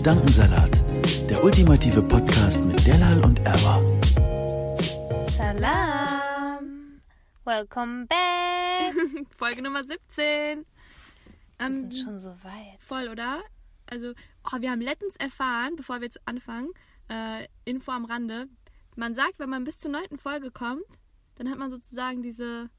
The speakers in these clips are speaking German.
Gedankensalat, der ultimative Podcast mit Delal und Erwa. Salam. Welcome back. Folge Nummer 17. Wir Ähm, sind schon so weit. voll, oder? Also, oh, wir haben letztens erfahren, bevor wir jetzt anfangen, äh, Info am Rande. Man sagt, wenn man bis zur neunten Folge kommt, dann hat man sozusagen diese,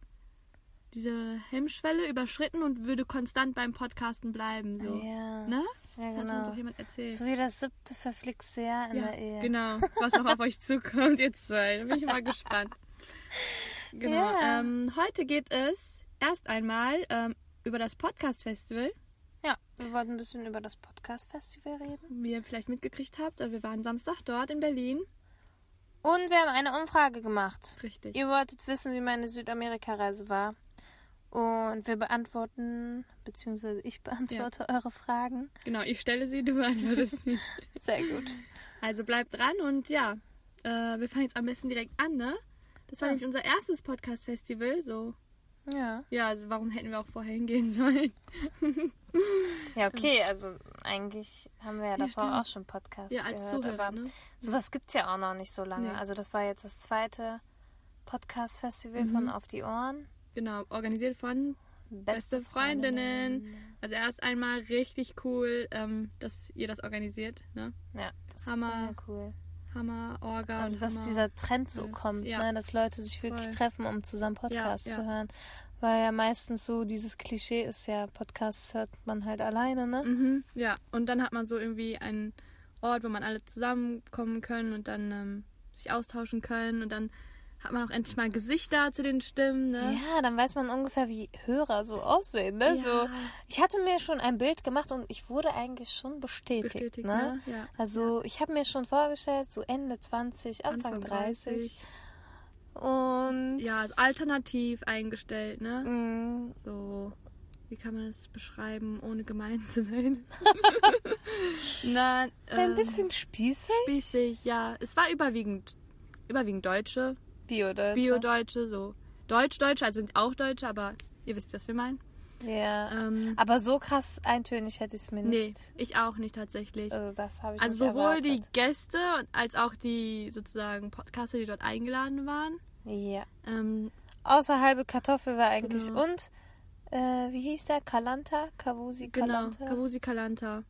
diese Hemmschwelle überschritten und würde konstant beim Podcasten bleiben. So. Ja. Ne? Ja, Das hat uns genau. auch jemand erzählt. So wie das siebte verflixte Jahr in ja, der Ehe. genau. Was noch auf euch zukommt, jetzt zwei. Da bin ich mal gespannt. Genau. Ja. Ähm, heute geht es erst einmal ähm, über das Podcast-Festival. Ja, wir wollten ein bisschen über das Podcast-Festival reden. Wie ihr vielleicht mitgekriegt habt, wir waren Samstag dort in Berlin. Und wir haben eine Umfrage gemacht. Richtig. Ihr wolltet wissen, wie meine Südamerika-Reise war. Und wir beantworten, beziehungsweise ich beantworte eure Fragen. Genau, ich stelle sie, du beantwortest sie. Sehr gut. Also bleibt dran und ja, äh, wir fangen jetzt am besten direkt an, ne? Das war Ja. nämlich unser erstes Podcast-Festival. So, Ja. ja, also warum hätten wir auch vorher hingehen sollen? Ja, okay, also eigentlich haben wir ja davor stimmt. auch schon Podcasts Ja, als gehört, Zuhörer, aber ne? sowas gibt es ja auch noch nicht so lange. Nee. Also das war jetzt das zweite Podcast-Festival von Auf die Ohren. Genau, organisiert von Beste Freundinnen. Also erst einmal richtig cool, ähm, dass ihr das organisiert, ne? Ja, das Hammer. Hammer. cool. Hammer, Orga. Also dass Hammer. dieser Trend so kommt, Ja. ne? dass Leute sich wirklich Voll. treffen, um zusammen Podcasts Ja, ja. zu hören. Weil ja meistens so dieses Klischee ist ja, Podcasts hört man halt alleine, ne? Mhm, ja, und dann hat man so irgendwie einen Ort, wo man alle zusammenkommen können und dann ähm, sich austauschen können und dann hat man auch endlich mal Gesichter zu den Stimmen, ne? Ja, dann weiß man ungefähr, wie Hörer so aussehen, ne? Ja. So, ich hatte mir schon ein Bild gemacht und ich wurde eigentlich schon bestätigt, Bestätigt, ne? ne? Ja. Also ich habe mir schon vorgestellt, so Ende 20, Anfang, 30. Und Ja, also alternativ eingestellt, ne? mh, So, wie kann man das beschreiben, ohne gemein zu sein? Ein ähm, bisschen spießig. spießig, ja. Es war überwiegend, überwiegend Deutsche, Bio-Deutsch. Bio-Deutsche, so. Deutsch-Deutsche, also sind auch Deutsche, aber ihr wisst, was wir meinen. Ja. Ähm, Aber so krass eintönig hätte ich es mir nee, nicht. ich auch nicht tatsächlich. Also das habe ich Also nicht sowohl die erwartet. Gäste und als auch die sozusagen Podcaster, die dort eingeladen waren. Ja. Ähm, Außer halbe Kartoffel war eigentlich. Genau. Und, äh, wie hieß der? Kalanta? Kavusi genau, Kalanta? Kavusi Kalanta.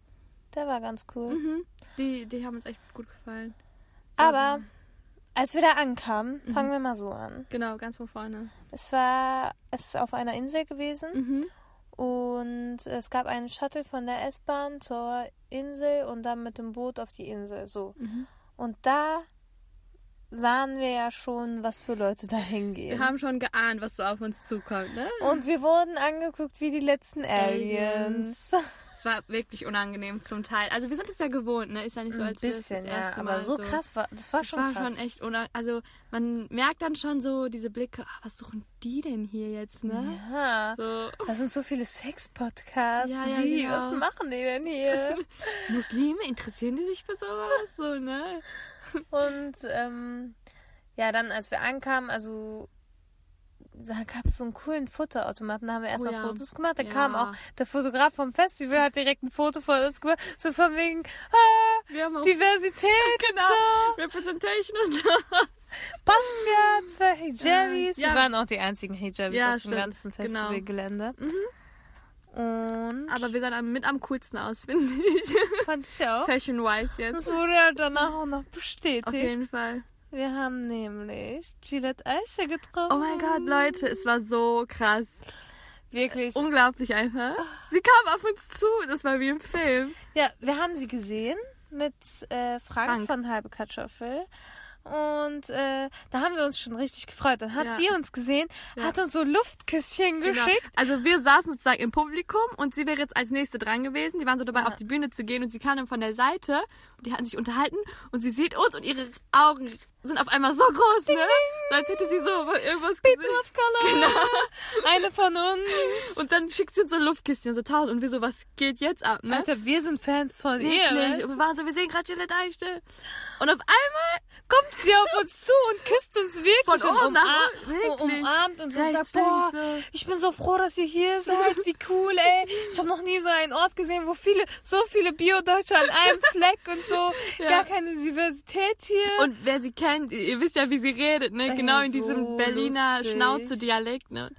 Der war ganz cool. Mhm. Die, die haben uns echt gut gefallen. Aber als wir da ankamen, Mhm. fangen wir mal so an. Genau, ganz von vorne. Es war es ist auf einer Insel gewesen Mhm. und es gab einen Shuttle von der S-Bahn zur Insel und dann mit dem Boot auf die Insel. So. Mhm. Und da sahen wir ja schon, was für Leute da hingehen. Wir haben schon geahnt, was so auf uns zukommt, ne? und wir wurden angeguckt wie die letzten Aliens. Es war wirklich unangenehm zum Teil. Also wir sind es ja gewohnt, ne? Ist ja nicht so, als bisschen, das ja. erste Aber Mal so krass war, das war Das schon war krass. schon echt unangenehm. Also man merkt dann schon so diese Blicke, ah, was suchen die denn hier jetzt, ne? Ja. So, Das sind so viele Sex-Podcasts. Ja, ja, Wie? genau. Was machen die denn hier? Muslime, interessieren die sich für sowas? So, ne? Und ähm, ja, dann als wir ankamen, also da gab es so einen coolen Fotoautomaten, da haben wir erstmal Oh ja. Fotos gemacht. Da Ja. kam auch der Fotograf vom Festival, hat direkt ein Foto von uns gemacht, so von wegen ah, Diversität, genau, so, Representation und so. passt ja, zwei Hijabis. Äh, ja. Wir waren auch die einzigen Hijabis Ja, auf stimmt, dem ganzen genau. Festivalgelände. Und Aber wir sahen mit am coolsten aus, finde ich. fand ich auch. Fashion-wise Das jetzt. wurde ja danach auch noch bestätigt. Auf jeden Fall. Wir haben nämlich Gillette Aisha getroffen. Oh mein Gott, Leute, es war so krass. Wirklich. Unglaublich einfach. Sie kam auf uns zu, das war wie im Film. Ja, wir haben sie gesehen mit äh, Frank, Frank. von Halbe Kartoffel. Und äh, da haben wir uns schon richtig gefreut. Dann hat Ja. sie uns gesehen, hat uns so Luftküsschen Genau. geschickt. Also wir saßen sozusagen im Publikum und sie wäre jetzt als nächste dran gewesen. Die waren so dabei, auf die Bühne zu gehen und sie kam dann von der Seite und die hatten sich unterhalten und sie sieht uns und ihre Augen sind auf einmal so groß, ne? So als hätte sie so irgendwas gesehen. People of Color. Genau. Eine von uns. Und dann schickt sie uns so Luftkisschen, so tausend. Und wir so, was geht jetzt ab, ne? Alter, wir sind Fans von ihr. Wirklich. weißt Und wir waren so, wir sehen gerade Gillette Eichel. Und auf einmal kommt sie auf uns zu und küsst uns wirklich Von und umarmt, wirklich. umarmt uns und Rechts, sagt, boah, ich bin so froh, dass ihr hier seid, wie cool, ey. Ich habe noch nie so einen Ort gesehen, wo viele, so viele Bio-Deutsche an einem Fleck und so, Ja. gar keine Diversität hier. Und wer sie kennt, ihr wisst ja, wie sie redet, ne? Genau in so diesem Berliner. Schnauze-Dialekt, ne?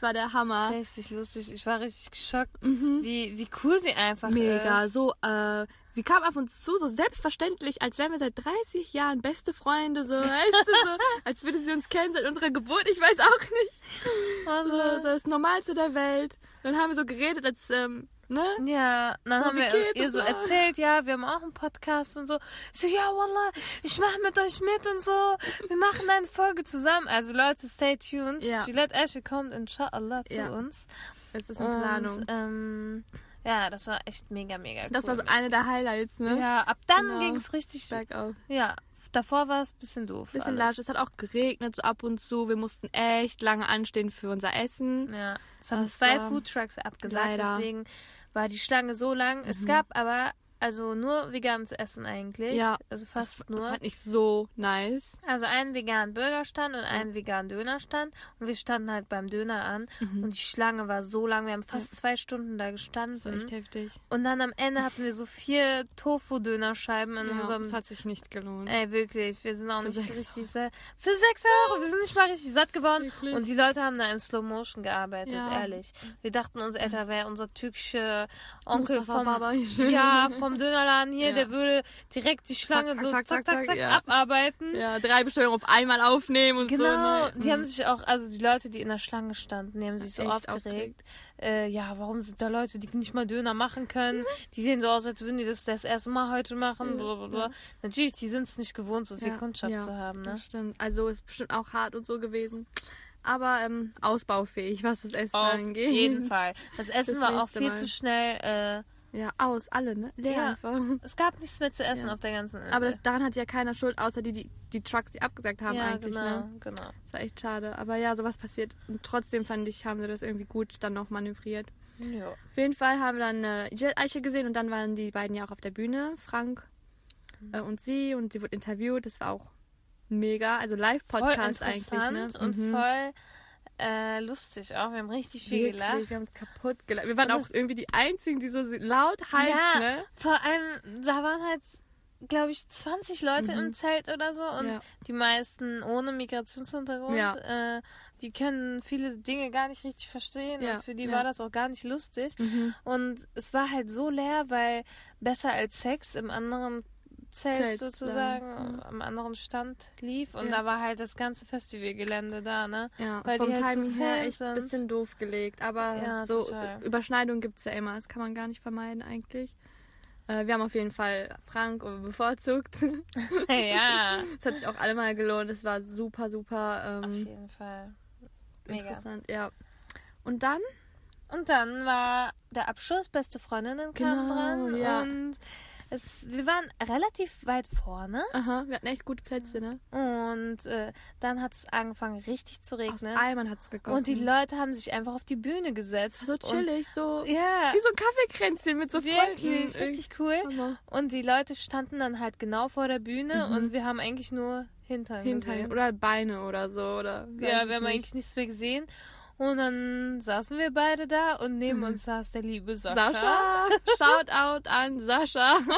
Das war der Hammer. richtig lustig, ich war richtig geschockt, wie, wie cool sie einfach Mhm. Mega, ist. so, äh, sie kam auf uns zu, so selbstverständlich, als wären wir seit 30 Jahren beste Freunde, so, weißt du, so, als würde sie uns kennen seit unserer Geburt, ich weiß auch nicht. Also, So, so das Normalste der Welt. Dann haben wir so geredet, als, ähm, ne? Ja, dann So, haben wir ihr und so erzählt, ja, wir haben auch einen Podcast und so. Ich so, ja, Wallah, ich mache mit euch mit und so. Wir machen eine Folge zusammen. Also Leute, stay tuned. Ja. Gillette Asche kommt inshallah zu Ja. uns. Es ist in Und, Planung. ähm, ja, das war echt mega, mega cool. Das war so eine der Highlights, ne? Ja, ab dann Genau. ging's richtig, Bergauf. ja, davor war es ein bisschen doof. Bisschen alles. lasch. Es hat auch geregnet, so ab und zu. Wir mussten echt lange anstehen für unser Essen. Ja, es haben Das zwei Foodtrucks abgesagt, Leider. deswegen war die Schlange so lang. Es gab aber also nur veganes Essen eigentlich. Ja, Also fast das nur. Fand ich so nice. Also einen veganen Burgerstand und einen veganen Dönerstand. Und wir standen halt beim Döner an. Und die Schlange war so lang. Wir haben fast zwei Stunden da Das war echt gestanden. heftig. Und dann am Ende hatten wir so vier Tofu-Dönerscheiben in Ja, unserem. das hat sich nicht gelohnt. Ey, wirklich, wir sind auch Für nicht sechs richtig satt. Für sechs Euro, wir sind nicht mal richtig satt geworden. Wirklich? Und die Leute haben da in Slow Motion gearbeitet, Ja. ehrlich. Wir dachten uns, Alter, wäre unser türkischer Onkel Mustafa vom, Baba. ja, vom Dönerladen hier, Ja. der würde direkt die Schlange zack, so zack, zack, zack, zack, zack, ja. abarbeiten. Ja, drei Bestellungen auf einmal aufnehmen und so. Genau, Ne? die haben sich auch, also die Leute, die in der Schlange standen, die haben sich so Echt aufgeregt. aufgeregt. Äh, ja, warum sind da Leute, die nicht mal Döner machen können? Die sehen so aus, als würden die das das erste Mal heute machen. Blablabla. Natürlich, die sind es nicht gewohnt, so viel Ja, Kundschaft ja, zu haben. Ne? Das stimmt. Also ist bestimmt auch hart und so gewesen. Aber ähm, ausbaufähig, was das Essen Auf angeht. jeden Fall. Das Essen Das war auch viel Mal. zu schnell. Ja, aus, alle, ne? Leer Ja. einfach. Es gab nichts mehr zu essen Ja. auf der ganzen Insel. Aber das, daran hat ja keiner Schuld, außer die, die, die Trucks, die abgesagt haben ja, eigentlich, genau, ne? genau. Das war echt schade. Aber ja, sowas passiert. Und trotzdem fand ich, haben sie das irgendwie gut dann noch manövriert. Ja. Auf jeden Fall haben wir dann Jet Eiche gesehen und dann waren die beiden ja auch auf der Bühne, Frank Mhm. äh, und sie und sie wurde interviewt. Das war auch mega, also Live-Podcast eigentlich, ne? und Mhm. voll äh, lustig auch. Wir haben richtig viel Wirklich, gelacht. wir haben uns kaputt gelacht. Wir waren Und auch irgendwie die einzigen, die so laut Hals, ja, ne? vor allem, da waren halt, glaube ich, 20 Leute im Zelt oder so und Mhm. Ja. die meisten ohne Migrationshintergrund. Ja. Äh, die können viele Dinge gar nicht richtig verstehen Ja, und für die. Mhm. war das auch gar nicht lustig. Und es war halt so leer, weil besser als Sex im anderen Zelt, Zelt sozusagen, mhm. am anderen Stand lief und Ja. da war halt das ganze Festivalgelände da, ne? Ja, Weil vom halt so Timing her Fans echt ein bisschen doof gelegt. Aber Ja, so total. Überschneidungen gibt es ja immer. Das kann man gar nicht vermeiden eigentlich. Äh, wir haben auf jeden Fall Frank bevorzugt. ja, Es hat sich auch allemal gelohnt. Es war super, super auf ähm, jeden Fall. Mega. interessant. Ja. Und dann? Und dann war der Abschluss, beste Freundinnen kamen Genau, dran ja. und es, wir waren relativ weit vorne Aha, wir hatten echt gute Plätze, ne? und äh, dann hat es angefangen richtig zu Aus regnen Eimern hat es gegossen. und die Leute haben sich einfach auf die Bühne gesetzt. so chillig, so ja, wie so ein Kaffeekränzchen mit so wirklich, Freunden. richtig cool. Hammer. Und die Leute standen dann halt genau vor der Bühne Mhm. und wir haben eigentlich nur Hintern, Hintern gesehen. oder Beine oder so. Oder Ja, wir haben eigentlich nichts mehr gesehen. Und dann saßen wir beide da und neben uns saß der liebe Sascha. Mhm. Sascha, Shoutout an Sascha.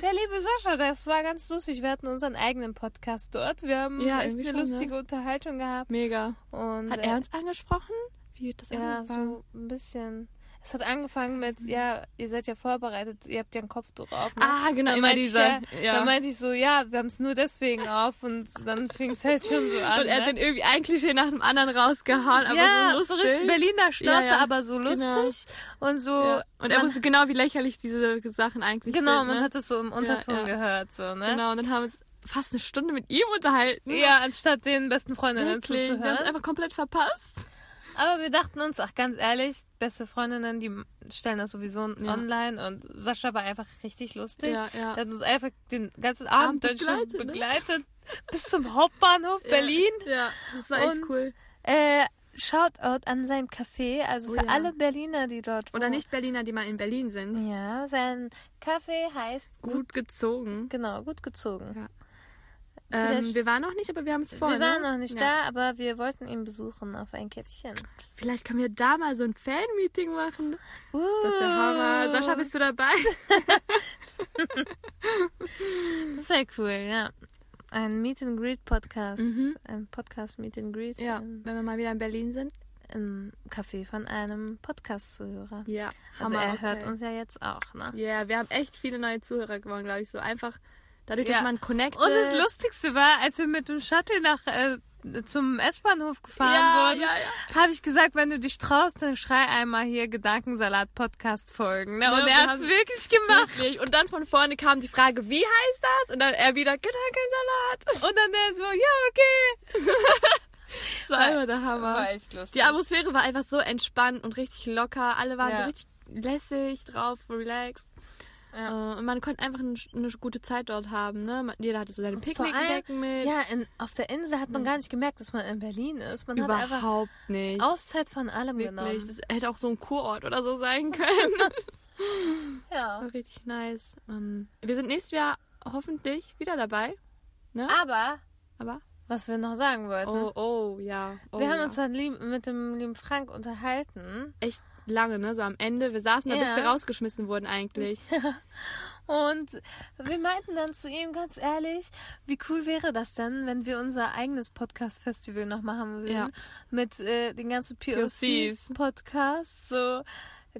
Der liebe Sascha, das war ganz lustig. Wir hatten unseren eigenen Podcast dort. Wir haben Ja, echt eine schon, ne? lustige Unterhaltung gehabt. Mega. Und, Hat äh, er uns angesprochen? Wie wird das Ja, angefangen? so ein bisschen. Es hat angefangen mit, ja, ihr seid ja vorbereitet, ihr habt ja ein Kopftuch auf. Ne? Ah, genau, immer meinte ich dieser. Ja, ja. Dann meinte ich so, ja, wir haben es nur deswegen auf und dann fing es halt schon so an. und er hat ne? dann irgendwie ein Klischee nach dem anderen rausgehauen, aber ja, so lustig. richtig Berliner Schnauze, Ja, aber so lustig. Und so. Und er man- wusste genau, wie lächerlich diese Sachen eigentlich Genau, sind. man ne? hat es so im Unterton gehört, so, ne? Genau, und dann haben uns fast eine Stunde mit ihm unterhalten. Ja, anstatt den besten Freundinnen wirklich. Wir haben es zuzuhören. einfach komplett verpasst. Aber wir dachten uns, ach ganz ehrlich, beste Freundinnen, die stellen das sowieso Ja. online und Sascha war einfach richtig lustig. Ja, ja. Der hat uns einfach den ganzen Abend Abend dann schon begleitet, ne? begleitet bis zum Hauptbahnhof Berlin. Ja, das war echt Und- cool. Äh, Shoutout an sein Café, also Oh für ja. alle Berliner, die dort Oder wohnen. nicht Berliner, die mal in Berlin sind. Ja, sein Café heißt gut, Gut gezogen. genau, gut gezogen. Ja. Ähm, wir waren noch nicht, aber wir haben es vor. wir waren ne? noch nicht ja. da, aber wir wollten ihn besuchen auf ein Käffchen. Vielleicht können wir da mal so ein Fan-Meeting machen. Uh, Das ist der Hammer. Sascha, bist du dabei? Das ist ja cool, ja. Ein Meet and Greet Podcast. Mhm. Ein Podcast Meet and Greet Ja, wenn wir mal wieder in Berlin sind. im Café von einem Podcast-Zuhörer. Ja, Also Hammer, er hört okay. uns ja jetzt auch, ne? Ja, wir haben echt viele neue Zuhörer gewonnen, glaube ich. So einfach dadurch, Ja. dass man connected. Und das Lustigste war, als wir mit dem Shuttle nach äh, zum S-Bahnhof gefahren Ja, wurden, ja, ja. habe ich gesagt, wenn du dich traust, dann schrei einmal hier Gedankensalat-Podcast folgen. Ne? Ne, Und er hat's haben- wirklich gemacht. Wirklich. Und dann von vorne kam die Frage, wie heißt das? Und dann er wieder Gedankensalat. Und dann der so, ja, okay. Das war einfach der Hammer. War echt lustig. Die Atmosphäre war einfach so entspannt und richtig locker. Alle waren Ja. so richtig lässig drauf, relaxed. Ja. Äh, und man konnte einfach eine, eine gute Zeit dort haben. Ne? Jeder hatte so seine Picknickdecken mit. Ja, in, auf der Insel hat man gar nicht gemerkt, dass man in Berlin ist. Man hat einfach Überhaupt nicht. Auszeit von allem Wirklich. genommen. Das hätte auch so ein Kurort oder so sein können. Das Ja. war richtig nice. Ähm, wir sind nächstes Jahr hoffentlich wieder dabei. Ne? Aber, Aber. was wir noch sagen wollten. Oh, oh, ja. Oh, wir haben ja. uns dann lieb, mit dem lieben Frank unterhalten. echt lange, ne? So am Ende. Wir saßen da, bis Ja. wir rausgeschmissen wurden eigentlich. Und wir meinten dann zu ihm ganz ehrlich, wie cool wäre das denn, wenn wir unser eigenes Podcast-Festival noch machen würden. Ja. Mit äh, den ganzen POCs. POCs-Podcasts, so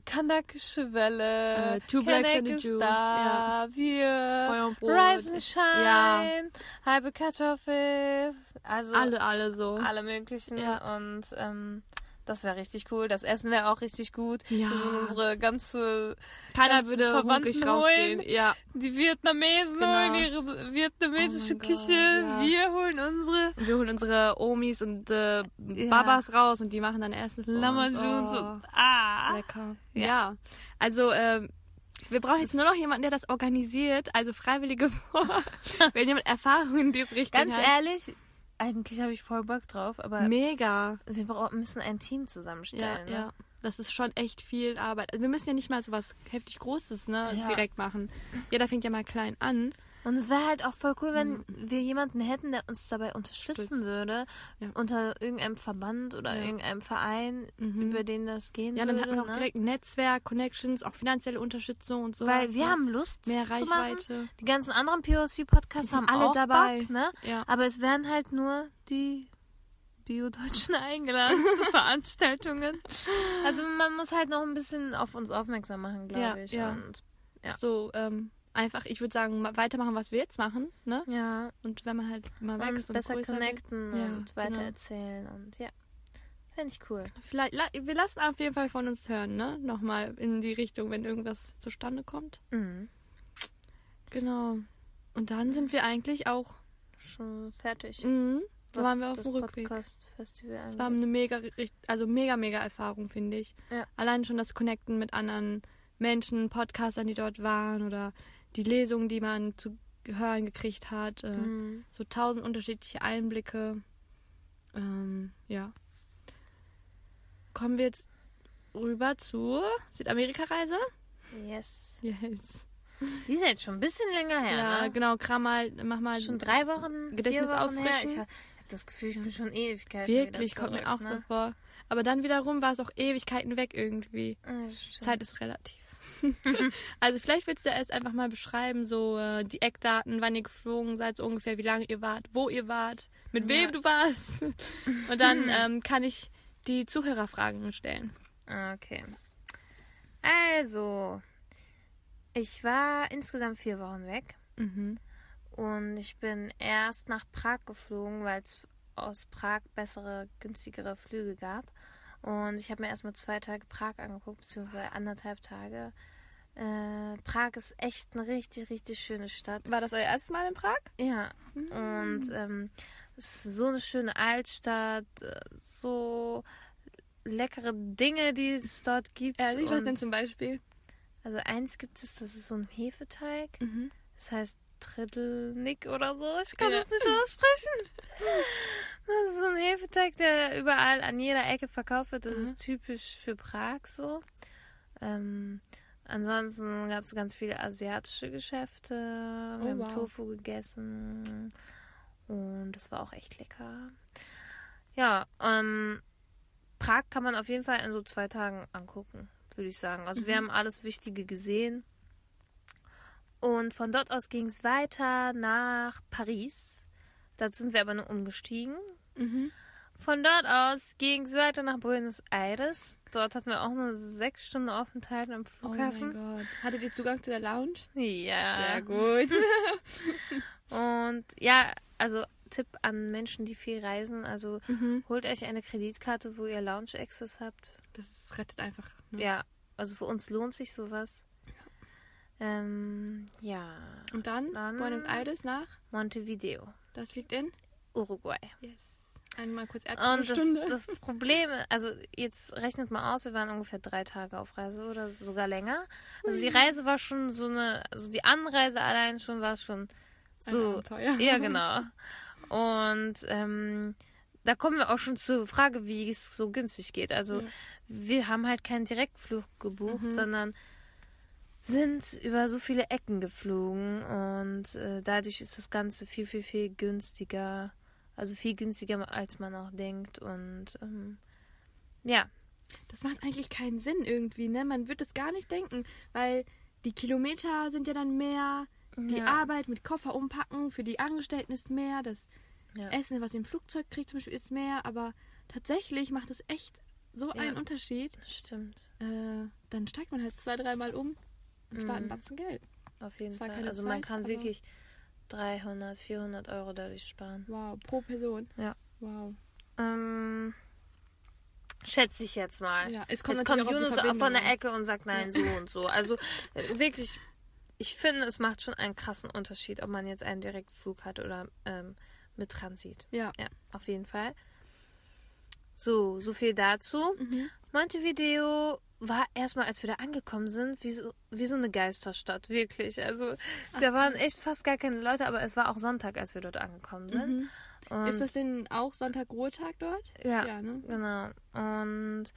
Kanakische Welle, Äh, Two Jew, ist da, wir, und Brot. Rise and Shine, Ja. halbe Kartoffel, also Alle, alle so. alle möglichen Ja. und ähm, das wäre richtig cool. Das Essen wäre auch richtig gut. Ja. Wir würden unsere ganze Keiner würde Verwandten rausgehen. holen. Ja. Die Vietnamesen Genau. holen ihre vietnamesische Oh Küche. Ja. Wir holen unsere Und wir holen unsere Omis und äh, Ja. Babas raus und die machen dann Essen. Lamajuns Oh, und ah. Lecker. Ja. Ja. Also, ähm, wir brauchen jetzt nur noch jemanden, der das organisiert, also Freiwillige vor. Wenn jemand Erfahrung in diese Richtung Ganz hat. ehrlich, eigentlich habe ich voll Bock drauf, aber Mega. wir müssen ein Team Ja, zusammenstellen. ja. Ne? Das ist schon echt viel Arbeit. Also wir müssen ja nicht mal so was heftig Großes ne, Ja. direkt machen. Jeder fängt ja mal klein an. Und es wäre halt auch voll cool, wenn wir jemanden hätten, der uns dabei unterstützen Mhm. Stützt. würde. Ja. Unter irgendeinem Verband oder Ja. irgendeinem Verein, Mhm. über den das gehen Ja, dann würde. hat man auch ne? direkt ein Netzwerk, Connections, auch finanzielle Unterstützung und so. Weil wir haben Lust, mehr zu machen. Reichweite. Die ganzen anderen POC-Podcasts haben alle dabei. Bock, ne? Ja. Aber es werden halt nur die Bio-Deutschen eingeladen zu Veranstaltungen. Also man muss halt noch ein bisschen auf uns aufmerksam machen, glaube ich. Und Ja. So, ähm, einfach, ich würde sagen, ma- weitermachen, was wir jetzt machen, ne? ja, Und wenn man halt mal und wächst und besser größer wird. connecten Ja, und genau. weitererzählen und ja. Fände ich cool. Vielleicht, la wir lassen auf jeden Fall von uns hören, ne? Nochmal in die Richtung, wenn irgendwas zustande kommt. Mhm. Genau. Und dann sind wir eigentlich auch, Schon fertig. mhm, da waren wir auf das dem Rückweg. Es war eine mega, also mega, mega Erfahrung, finde ich. Ja. Allein schon das Connecten mit anderen Menschen, Podcastern, die dort waren oder die Lesungen, die man zu hören gekriegt hat. Äh, Mhm. So tausend unterschiedliche Einblicke. Ähm, ja. Kommen wir jetzt rüber zur Südamerika-Reise? Yes. Yes. Die ist jetzt schon ein bisschen länger her, Ja, ne? genau. Kram mal, mach mal. Schon drei Wochen, Gedächtnis vier Wochen auffrischen. Ich habe das Gefühl, ich bin schon Ewigkeiten Wirklich, kommt mir zurück, auch so ne? vor. Aber dann wiederum war es auch Ewigkeiten weg irgendwie. Ah, das stimmt. Zeit ist relativ. also vielleicht willst du erst einfach mal beschreiben, so äh, die Eckdaten, wann ihr geflogen seid, so ungefähr, wie lange ihr wart, wo ihr wart, mit wem Ja. du warst. Und dann ähm, kann ich die Zuhörerfragen stellen. Okay. Also, ich war insgesamt vier Wochen weg Mhm. und ich bin erst nach Prag geflogen, weil es aus Prag bessere, günstigere Flüge gab. Und ich habe mir erstmal zwei Tage Prag angeguckt, beziehungsweise anderthalb Tage. Äh, Prag ist echt eine richtig, richtig schöne Stadt. War das euer erstes Mal in Prag? Ja. Und ähm, es ist so eine schöne Altstadt, äh, so leckere Dinge, die es dort gibt. Ehrlich, was denn zum Beispiel? Also eins gibt es, das ist so ein Hefeteig. Mhm. Das heißt Triddelnick oder so. Ich kann Ja. das nicht aussprechen. Das ist so ein Hefeteig, der überall an jeder Ecke verkauft wird. Das Mhm. ist typisch für Prag so. Ähm, ansonsten gab es ganz viele asiatische Geschäfte. Wir Oh, haben wow. Tofu gegessen. Und das war auch echt lecker. Ja, ähm, Prag kann man auf jeden Fall in so zwei Tagen angucken, würde ich sagen. Also wir haben alles Wichtige gesehen. Und von dort aus ging es weiter nach Paris. Da sind wir aber nur umgestiegen. Mhm. Von dort aus ging es weiter nach Buenos Aires. Dort hatten wir auch nur sechs Stunden Aufenthalt am Oh Flughafen. mein Gott. Hattet ihr Zugang zu der Lounge? ja. Sehr gut. Und ja, also Tipp an Menschen, die viel reisen. Also Mhm. holt euch eine Kreditkarte, wo ihr Lounge Access habt. Das rettet einfach. Ne? Ja, also für uns lohnt sich sowas. Ähm, ja. Und dann, Dann- Buenos Aires nach? Montevideo, Das liegt in? Uruguay. Yes. Einmal kurz Und Erdkunde. das, das Problem, also jetzt rechnet mal aus, wir waren ungefähr drei Tage auf Reise oder sogar länger. Also die Reise war schon so eine, also die Anreise allein schon war schon so. Abenteuer. Ja, genau. Und ähm, da kommen wir auch schon zur Frage, wie es so günstig geht. Also Ja. wir haben halt keinen Direktflug gebucht, Mhm. sondern sind über so viele Ecken geflogen und äh, dadurch ist das Ganze viel, viel, viel günstiger. Also viel günstiger, als man auch denkt. Und ähm, ja, Das macht eigentlich keinen Sinn irgendwie, ne? Man wird es gar nicht denken, weil die Kilometer sind ja dann mehr, die Ja. Arbeit mit Koffer umpacken für die Angestellten ist mehr, das Ja. Essen, was ihr im Flugzeug kriegt zum Beispiel, ist mehr, aber tatsächlich macht es echt so Ja. einen Unterschied. stimmt. Äh, dann steigt man halt zwei, dreimal um und einen Mhm. Batzen Geld. Auf jeden war Fall. Also man Zeit, kann aber- wirklich 300, 400 Euro dadurch sparen. Wow, pro Person. Ja. Wow. Ähm, schätze ich jetzt mal. Ja, es kommt jetzt kommt Yunus von der. Ecke und sagt nein, so und so. Also äh, wirklich, ich finde, es macht schon einen krassen Unterschied, ob man jetzt einen Direktflug hat oder ähm, mit Transit. Ja. Ja, auf jeden Fall. So, so viel dazu. Mhm. Montevideo war erstmal, als wir da angekommen sind, wie so, wie so eine Geisterstadt, wirklich. Also, da waren echt fast gar keine Leute, aber es war auch Sonntag, als wir dort angekommen sind. Mhm. Ist das denn auch Sonntag-Ruhetag dort? ja, Ja, ne? genau. Und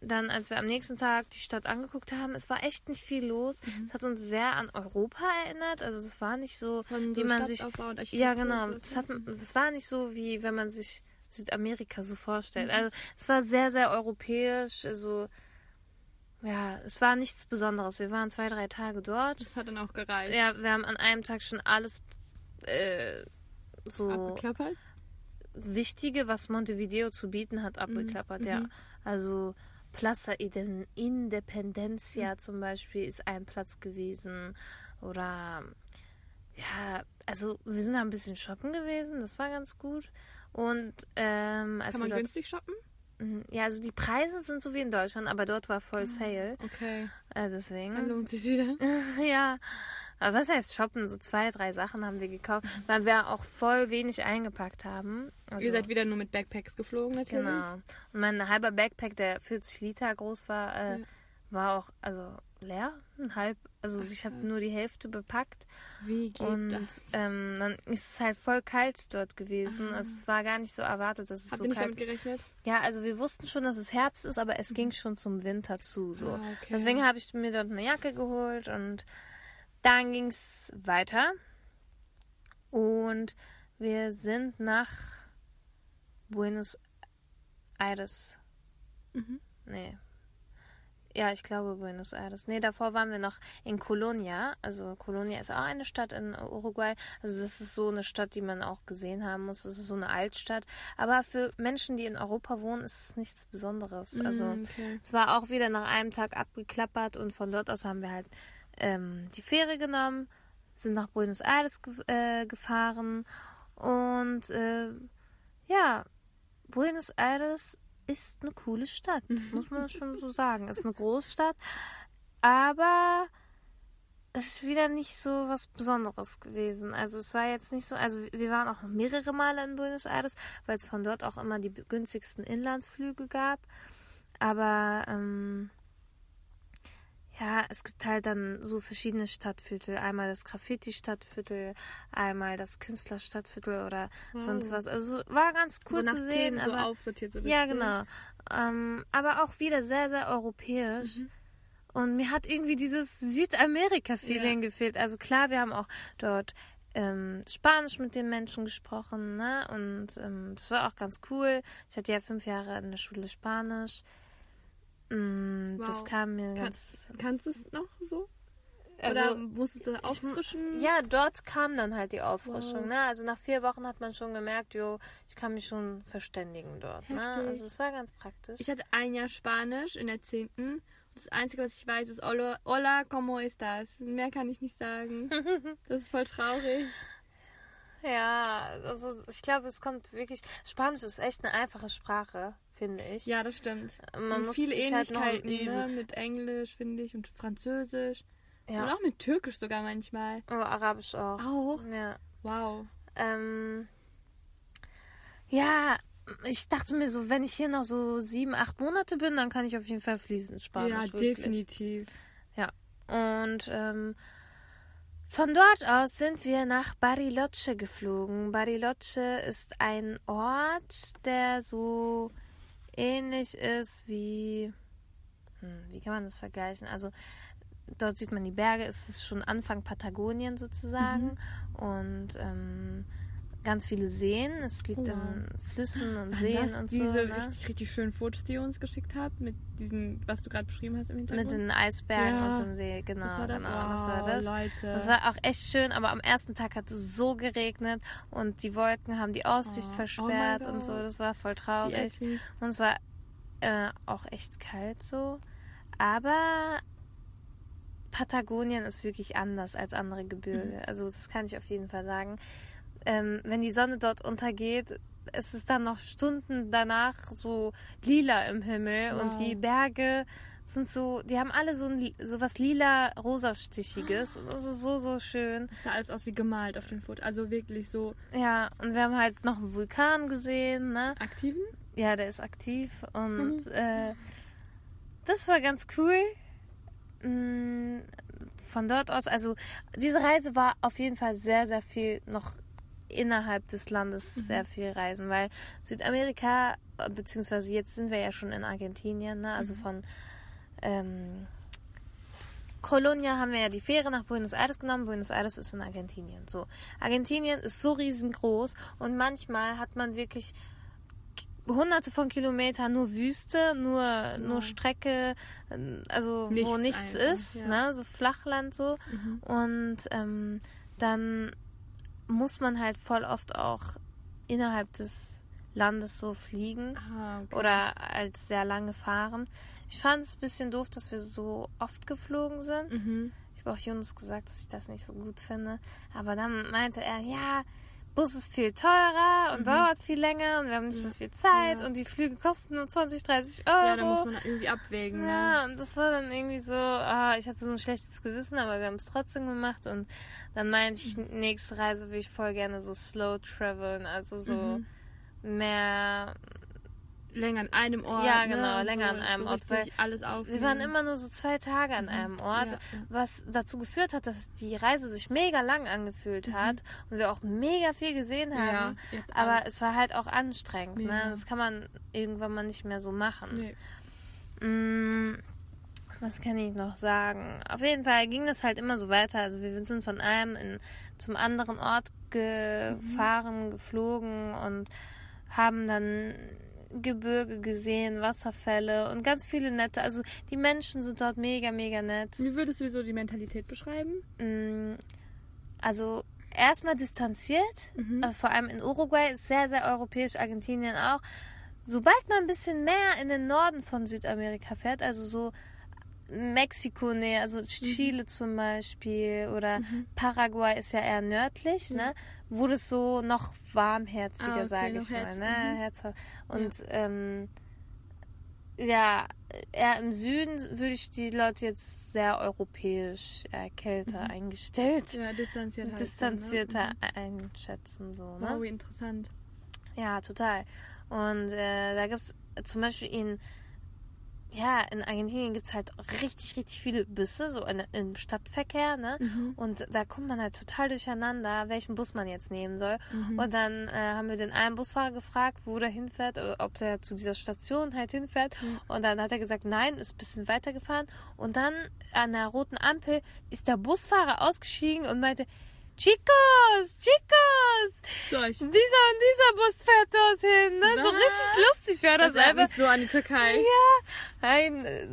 dann, als wir am nächsten Tag die Stadt angeguckt haben, es war echt nicht viel los. Mhm. Es hat uns sehr an Europa erinnert. Also es war nicht so, Von wie so man sich. Ja, genau. Es, so, hat, ne? es war nicht so, wie wenn man sich Südamerika so vorstellt. Mhm. Also es war sehr, sehr europäisch. Also ja, es war nichts Besonderes. Wir waren zwei, drei Tage dort. Das hat dann auch gereicht. Ja, wir haben an einem Tag schon alles äh, so Abgeklappert? Wichtige, was Montevideo zu bieten hat, abgeklappert, ja. Also Plaza Independencia zum Beispiel ist ein Platz gewesen. Oder ja, also wir sind da ein bisschen shoppen gewesen, das war ganz gut. Und ähm, Kann man günstig shoppen? Mhm, ja, also die Preise sind so wie in Deutschland, aber dort war voll Sale. Okay. Äh, Dann deswegen. lohnt sich wieder. ja. Aber was heißt shoppen? So zwei, drei Sachen haben wir gekauft, weil wir auch voll wenig eingepackt haben. Also, Ihr seid wieder nur mit Backpacks geflogen, natürlich. Genau. Und mein halber Backpack, der 40 Liter groß war, äh, Ja. war auch also leer, ein halb. Also ich habe nur die Hälfte bepackt Wie geht und das? ähm, dann ist es halt voll kalt dort gewesen. Ah. Also es war gar nicht so erwartet, dass es Habt so ihr nicht kalt damit ist. gerechnet? Ja, also wir wussten schon, dass es Herbst ist, aber es ging schon zum Winter zu. So. Ah, okay. Deswegen habe ich mir dort eine Jacke geholt und dann ging es weiter. Und wir sind nach Buenos Aires. Mhm. Nee. Ja, ich glaube Buenos Aires. Nee, davor waren wir noch in Colonia. Also Colonia ist auch eine Stadt in Uruguay. Also das ist so eine Stadt, die man auch gesehen haben muss. Das ist so eine Altstadt. Aber für Menschen, die in Europa wohnen, ist es nichts Besonderes. Also Mm, okay. es war auch wieder nach einem Tag abgeklappert und von dort aus haben wir halt ähm, die Fähre genommen, sind nach Buenos Aires ge äh, gefahren und äh, ja, Buenos Aires ist eine coole Stadt, muss man schon so sagen. Ist eine Großstadt, aber es ist wieder nicht so was Besonderes gewesen. Also es war jetzt nicht so, also wir waren auch mehrere Male in Buenos Aires, weil es von dort auch immer die günstigsten Inlandsflüge gab. Aber ähm, ja, es gibt halt dann so verschiedene Stadtviertel. Einmal das Graffiti-Stadtviertel, einmal das Künstlerstadtviertel oder sonst was. Also war ganz cool so nach zu sehen. Themen so aber. So ja, genau. Ähm, aber auch wieder sehr, sehr europäisch. Mhm. Und mir hat irgendwie dieses Südamerika-Feeling gefehlt. Also klar, wir haben auch dort ähm, Spanisch mit den Menschen gesprochen, ne? Und ähm, das war auch ganz cool. Ich hatte ja fünf Jahre in der Schule Spanisch. Mm, Das Wow. kam mir Kann- ganz. Kannst du es noch so? Also, Oder musstest du auffrischen? ja, dort kam dann halt die Auffrischung. Wow. Ne? Also nach vier Wochen hat man schon gemerkt, jo, ich kann mich schon verständigen dort. Ne? Also es war ganz praktisch. Ich hatte ein Jahr Spanisch in der 10. Und das Einzige, was ich weiß, ist Hola, hola ¿cómo estás? Mehr kann ich nicht sagen. Das ist voll traurig. Ja, also ich glaube, es kommt wirklich. Spanisch ist echt eine einfache Sprache, finde ich. Ja, das stimmt. Man und muss viele halt Ähnlichkeiten ne? üben. mit Englisch, finde ich, und Französisch. Ja. Und auch mit Türkisch sogar manchmal. Oh, Arabisch auch. Auch? Ja. Wow. Ähm, ja, ich dachte mir so, wenn ich hier noch so sieben, acht Monate bin, dann kann ich auf jeden Fall fließend Spanisch. ja, wirklich. definitiv. Ja. Und ähm, von dort aus sind wir nach Bariloche geflogen. Bariloche ist ein Ort, der so ähnlich ist wie. Hm, wie kann man das vergleichen? Also dort sieht man die Berge, es ist schon Anfang Patagonien sozusagen. Und ähm, ganz viele Seen. Es liegt Oh, in Flüssen und Seen das und diese so. Ne? richtig, richtig schönen Fotos, die ihr uns geschickt habt, mit diesen, was du gerade beschrieben hast im Hintergrund? Mit den Eisbergen Ja. und dem See, genau. das war das? genau, wow, das war das. Leute. Das war auch echt schön, aber am ersten Tag hat es so geregnet und die Wolken haben die Aussicht Oh, versperrt oh und so. Das war voll traurig. Und es war äh, auch echt kalt so. Aber Patagonien ist wirklich anders als andere Gebirge. Mhm. Also das kann ich auf jeden Fall sagen. Ähm, wenn die Sonne dort untergeht, ist es dann noch Stunden danach so lila im Himmel und Wow. die Berge sind so, die haben alle so, ein, so was lila-rosastichiges. Und Das ist so, so schön. Das sah alles aus wie gemalt auf dem Foto. Also wirklich so Ja, und wir haben halt noch einen Vulkan gesehen, ne? aktiven. Ja, der ist aktiv und äh, das war ganz cool. Mm, Von dort aus, also diese Reise war auf jeden Fall sehr, sehr viel noch innerhalb des Landes sehr viel reisen, weil Südamerika, äh, beziehungsweise jetzt sind wir ja schon in Argentinien, ne? also von ähm, Colonia haben wir ja die Fähre nach Buenos Aires genommen. Buenos Aires ist in Argentinien. So, Argentinien ist so riesengroß und manchmal hat man wirklich hunderte von Kilometern nur Wüste, nur, nur Strecke, ähm, also wo Nichts nichts einfach, ist, ja. ne? so Flachland so. Und ähm, dann muss man halt voll oft auch innerhalb des Landes so fliegen Ah, okay. oder als sehr lange fahren. Ich fand es ein bisschen doof, dass wir so oft geflogen sind. Mhm. Ich habe auch Jonas gesagt, dass ich das nicht so gut finde. Aber dann meinte er, ja, Bus ist viel teurer und dauert viel länger und wir haben nicht so viel Zeit Mhm. Ja. und die Flüge kosten nur 20, 30 Euro. Ja, da muss man irgendwie abwägen. Ja, Ne? und das war dann irgendwie so, ah, ich hatte so ein schlechtes Gewissen, aber wir haben es trotzdem gemacht und dann meinte ich, nächste Reise will ich voll gerne so slow traveln, also so Mhm. mehr Länger an einem Ort. Ja, ne? genau, Und länger so, an einem so Ort, richtig alles. Wir waren immer nur so zwei Tage an einem Ort, Mhm. Ja, was dazu geführt hat, dass die Reise sich mega lang angefühlt hat und wir auch mega viel gesehen haben. Mhm. Ja, aber alles. es war halt auch anstrengend. Ne? Ja. Das kann man irgendwann mal nicht mehr so machen. Nee. Mm, Was kann ich noch sagen? Auf jeden Fall ging das halt immer so weiter. Also wir sind von einem in, zum anderen Ort gefahren, geflogen und haben dann Gebirge gesehen, Wasserfälle und ganz viele nette. Also die Menschen sind dort mega, mega nett. Wie würdest du so die Mentalität beschreiben? Mm, Also erstmal distanziert, Mhm. äh, vor allem in Uruguay ist sehr, sehr europäisch, Argentinien auch. Sobald man ein bisschen mehr in den Norden von Südamerika fährt, also so Mexiko nähe, also Mhm. Chile zum Beispiel oder Paraguay ist ja eher nördlich, ne? Wurde es so noch warmherziger, Ah, okay, sage ich mal, ne? mhm. Herzhaft. Und ähm, ja, eher im Süden würde ich die Leute jetzt sehr europäisch, eher kälter eingestellt, Ja, distanziert halt. distanzierter So, ne? einschätzen, so, Mhm. ne? Wow, wie interessant. Ja, total. Und äh, da gibt es zum Beispiel in, ja, in Argentinien gibt es halt richtig, richtig viele Busse, so in, im Stadtverkehr, ne? Mhm. Und da kommt man halt total durcheinander, welchen Bus man jetzt nehmen soll. Mhm. Und dann äh, haben wir den einen Busfahrer gefragt, wo der hinfährt, äh, ob der zu dieser Station halt hinfährt. Und dann hat er gesagt, nein, ist ein bisschen weitergefahren. Und dann an der roten Ampel ist der Busfahrer ausgestiegen und meinte, Chicos, Chicos, Solch. dieser und dieser Bus fährt dorthin. Ne? So richtig lustig wäre das, Das erinnert einfach. so an die Türkei. Ja, nein, äh,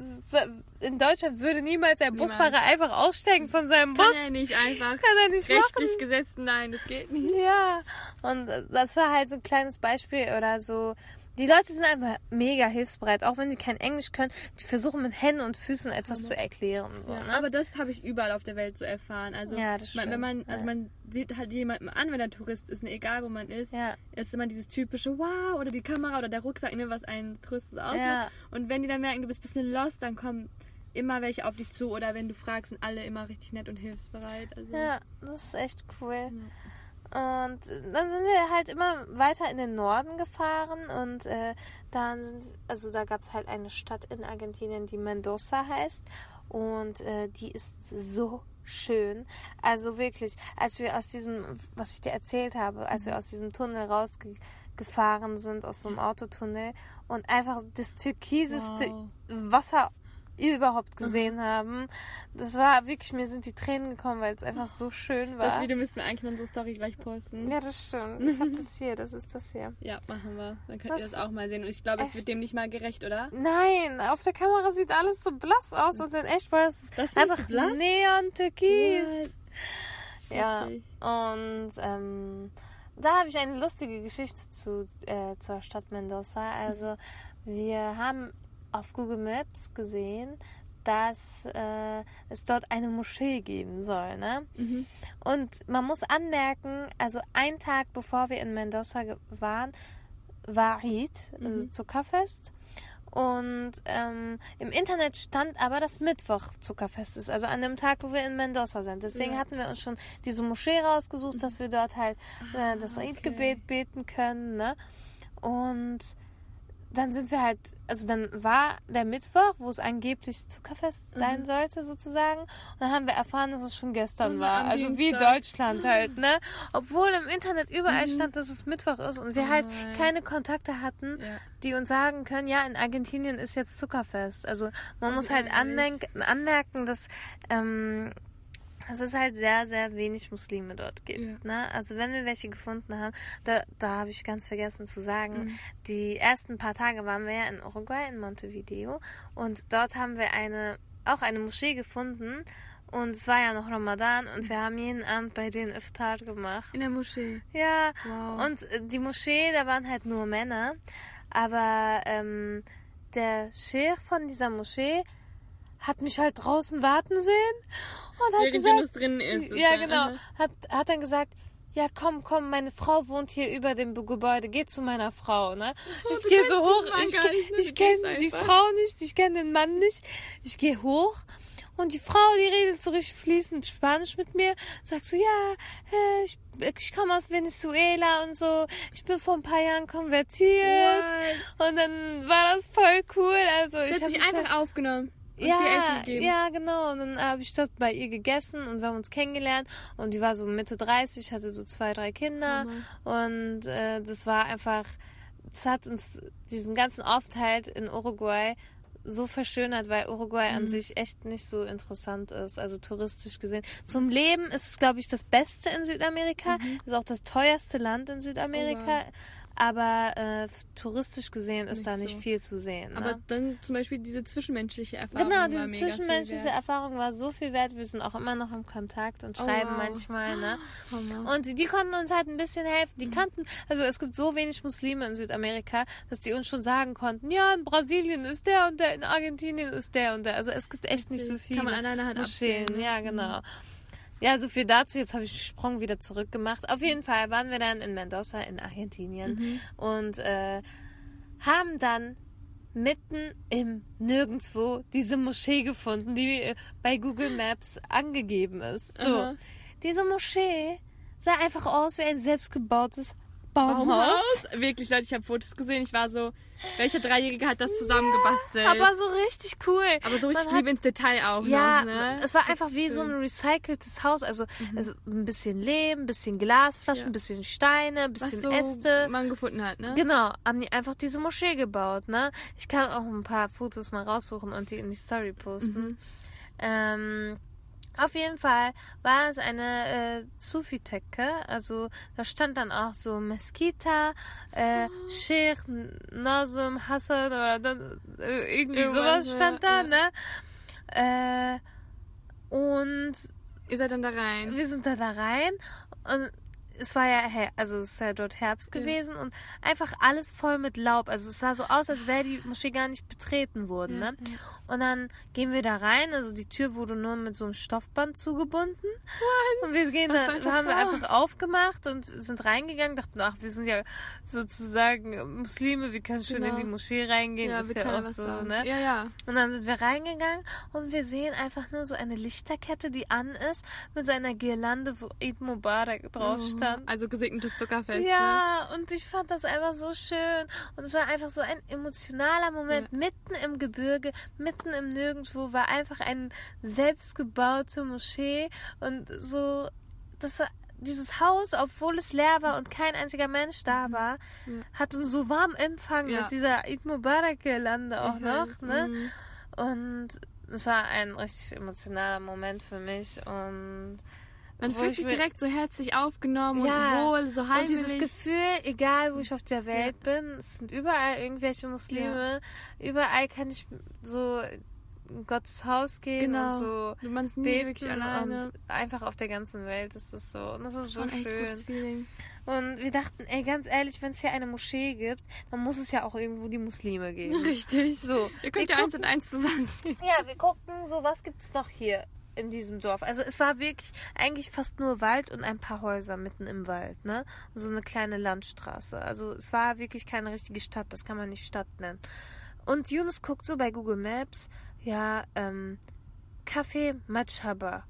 in Deutschland würde niemals der Niemals. Busfahrer einfach aussteigen von seinem Kann Bus. er nicht einfach. Kann er nicht Rechtlich machen. gesetzt, nein, das geht nicht. Ja, und das war halt so ein kleines Beispiel oder so. Die Leute sind einfach mega hilfsbereit, auch wenn sie kein Englisch können. Die versuchen mit Händen und Füßen etwas zu erklären. So, Ja, ne? aber das habe ich überall auf der Welt so erfahren. Also Ja, das man, wenn man, also Ja. man sieht halt jemanden an, wenn er Tourist ist, ne, egal wo man ist, Ja. ist immer dieses typische Wow oder die Kamera oder der Rucksack, ne, was ein Tourist ausmacht. Ja. Und wenn die dann merken, du bist ein bisschen lost, dann kommen immer welche auf dich zu oder wenn du fragst, sind alle immer richtig nett und hilfsbereit. Also, Ja, das ist echt cool. Und dann sind wir halt immer weiter in den Norden gefahren und äh, dann sind, also da gab es halt eine Stadt in Argentinien, die Mendoza heißt und äh, die ist so schön. Also wirklich, als wir aus diesem, was ich dir erzählt habe, als wir aus diesem Tunnel rausgefahren sind, aus so einem Autotunnel und einfach das türkiseste Wow. Wasser überhaupt gesehen haben. Das war wirklich, mir sind die Tränen gekommen, weil es einfach so schön war. Das Video müssen wir eigentlich in unsere Story gleich posten. Ja, das stimmt. Ich hab das hier, das ist das hier. Ja, machen wir. Dann könnt ihr Das- das auch mal sehen. Und ich glaube, es wird dem nicht mal gerecht, oder? Nein, auf der Kamera sieht alles so blass aus und in echt war es Das einfach du blass? neon-türkis. Ja, und ähm, da habe ich eine lustige Geschichte zu, äh, zur Stadt Mendoza. Also, wir haben auf Google Maps gesehen, dass äh, es dort eine Moschee geben soll. Ne? Und man muss anmerken, also ein Tag bevor wir in Mendoza waren, war Eid, also Zuckerfest. Und ähm, im Internet stand aber, dass Mittwoch Zuckerfest ist, also an dem Tag, wo wir in Mendoza sind. Deswegen Ja. hatten wir uns schon diese Moschee rausgesucht, dass wir dort halt äh, das Ah, Eid-Gebet beten können. Ne? Und dann sind wir halt, also dann war der Mittwoch, wo es angeblich Zuckerfest sein sollte, sozusagen. Und dann haben wir erfahren, dass es schon gestern Und war. Also wie. Deutschland halt, ne? Obwohl im Internet überall stand, dass es Mittwoch ist und wir Oh halt nein. keine Kontakte hatten, Ja. die uns sagen können, ja, in Argentinien ist jetzt Zuckerfest. Also man Oh, muss halt anmerken dass ähm, dass es halt sehr, sehr wenig Muslime dort gibt. Ja. Ne? Also wenn wir welche gefunden haben, da, da habe ich ganz vergessen zu sagen, Mhm. die ersten paar Tage waren wir ja in Uruguay, in Montevideo und dort haben wir eine, auch eine Moschee gefunden und es war ja noch Ramadan und wir haben jeden Abend bei denen Iftar gemacht. In der Moschee. Ja, Wow. und äh, die Moschee, da waren halt nur Männer, aber ähm, der Sheikh von dieser Moschee hat mich halt draußen warten sehen und hat Während gesagt, drin ist. ja genau, hat, hat dann gesagt, ja komm, komm, meine Frau wohnt hier über dem Gebäude, geh zu meiner Frau, ne? Ich Oh, gehe so hoch, ich, nicht, ne? ich kenne die einfach. Frau nicht, ich kenne den Mann nicht. Ich gehe hoch und die Frau, die redet so richtig fließend Spanisch mit mir, sagt so, ja, äh, ich, ich komme aus Venezuela und so, ich bin vor ein paar Jahren konvertiert. Und dann war das voll cool, also Sie ich habe mich einfach aufgenommen. Und ja, dir Essen gegeben. ja, genau. Und dann habe ich dort bei ihr gegessen und wir haben uns kennengelernt. Und die war so Mitte 30, hatte so zwei, drei Kinder. Und äh, das war einfach, das hat uns diesen ganzen Aufenthalt in Uruguay so verschönert, weil Uruguay Mhm. an sich echt nicht so interessant ist, also touristisch gesehen. Zum Leben ist es, glaube ich, das Beste in Südamerika. Ist auch das teuerste Land in Südamerika. Mhm. Oh, wow. Aber äh, touristisch gesehen ist Nicht da nicht so. viel zu sehen. Ne? Aber dann zum Beispiel diese zwischenmenschliche Erfahrung. Genau, diese viel zwischenmenschliche. Erfahrung war so viel wert. Wir sind auch immer noch im Kontakt und Oh, schreiben wow. manchmal, ne? Hammer. Und die, die konnten uns halt ein bisschen helfen. Mhm. Die kannten, also es gibt so wenig Muslime in Südamerika, dass die uns schon sagen konnten, ja, in Brasilien ist der und der, in Argentinien ist der und der. Also es gibt echt nicht so Kann viele man an einer Hand abzählen, ne? Ja, genau. Ja, so viel dazu. Jetzt habe ich den Sprung wieder zurückgemacht. Auf jeden Fall waren wir dann in Mendoza in Argentinien Mhm. und äh, haben dann mitten im Nirgendwo diese Moschee gefunden, die äh, bei Google Maps angegeben ist. So. Aha. Diese Moschee sah einfach aus wie ein selbstgebautes Baumhaus. Baumhaus. Wirklich, Leute, ich habe Fotos gesehen. Ich war so, welcher Dreijährige hat das zusammengebastelt? Aber so richtig cool. Aber so richtig lieb ins Detail auch Ja, noch, ne? es war einfach wie so ein recyceltes Haus. Also, also ein bisschen Lehm, ein bisschen Glasflaschen, Ja. ein bisschen Steine, ein was bisschen so Äste. man gefunden hat, ne? Genau, haben die einfach diese Moschee gebaut, ne? Ich kann auch ein paar Fotos mal raussuchen und die in die Story posten. Mhm. Ähm, auf jeden Fall war es eine äh, Sufi-Tekke, also da stand dann auch so Meskita, äh, Oh. Sheikh Nazim Hassan oder dann, äh, irgendwie Irgendwas, sowas stand ja, da, ne? Äh, und Ihr seid dann da rein. wir sind da da rein und es war ja, also es ist ja dort Herbst Ja. gewesen und einfach alles voll mit Laub. Also es sah so aus, als wäre die Moschee gar nicht betreten worden. Ja, ne? Und dann gehen wir da rein, also die Tür wurde nur mit so einem Stoffband zugebunden. Und wir gehen da, haben wir einfach aufgemacht und sind reingegangen, dachten, ach, wir sind ja sozusagen Muslime, wir können schon Genau. in die Moschee reingehen. Ja, ist wir ja auch so, sagen. ne? Ja, ja. Und dann sind wir reingegangen und wir sehen einfach nur so eine Lichterkette, die an ist, mit so einer Girlande, wo Eid Mubarak drauf stand. Also gesegnetes Zuckerfest. Ne? Ja, und ich fand das einfach so schön. Und es war einfach so ein emotionaler Moment. Mitten im Gebirge, mitten im Nirgendwo war einfach eine selbstgebaute Moschee. Und so, das war, dieses Haus, obwohl es leer war und kein einziger Mensch da war, hat uns so warm empfangen Ja. mit dieser Eid Mubarak-Girlande auch Ich noch. weiß, Ne? mhm. Und es war ein richtig emotionaler Moment für mich. Und Man wo fühlt ich sich direkt so herzlich aufgenommen Ja. und wohl, so Und heimelig. dieses Gefühl, egal wo ich auf der Welt bin, es sind überall irgendwelche Muslime, überall kann ich so in Gottes Haus gehen genau. und so man ist nie wirklich alleine. und einfach auf der ganzen Welt ist das so. Und das ist so Schon echt gutes schön. Feeling. Und wir dachten, ey, ganz ehrlich, wenn es hier eine Moschee gibt, dann muss es ja auch irgendwo die Muslime geben. Richtig. So, Ihr könnt wir ja eins und eins zusammenziehen. ja, wir gucken, so was gibt's noch hier in diesem Dorf. Also es war wirklich eigentlich fast nur Wald und ein paar Häuser mitten im Wald, ne? So eine kleine Landstraße. Also es war wirklich keine richtige Stadt, das kann man nicht Stadt nennen. Und Yunus guckt so bei Google Maps, ja, ähm, Café Machaba.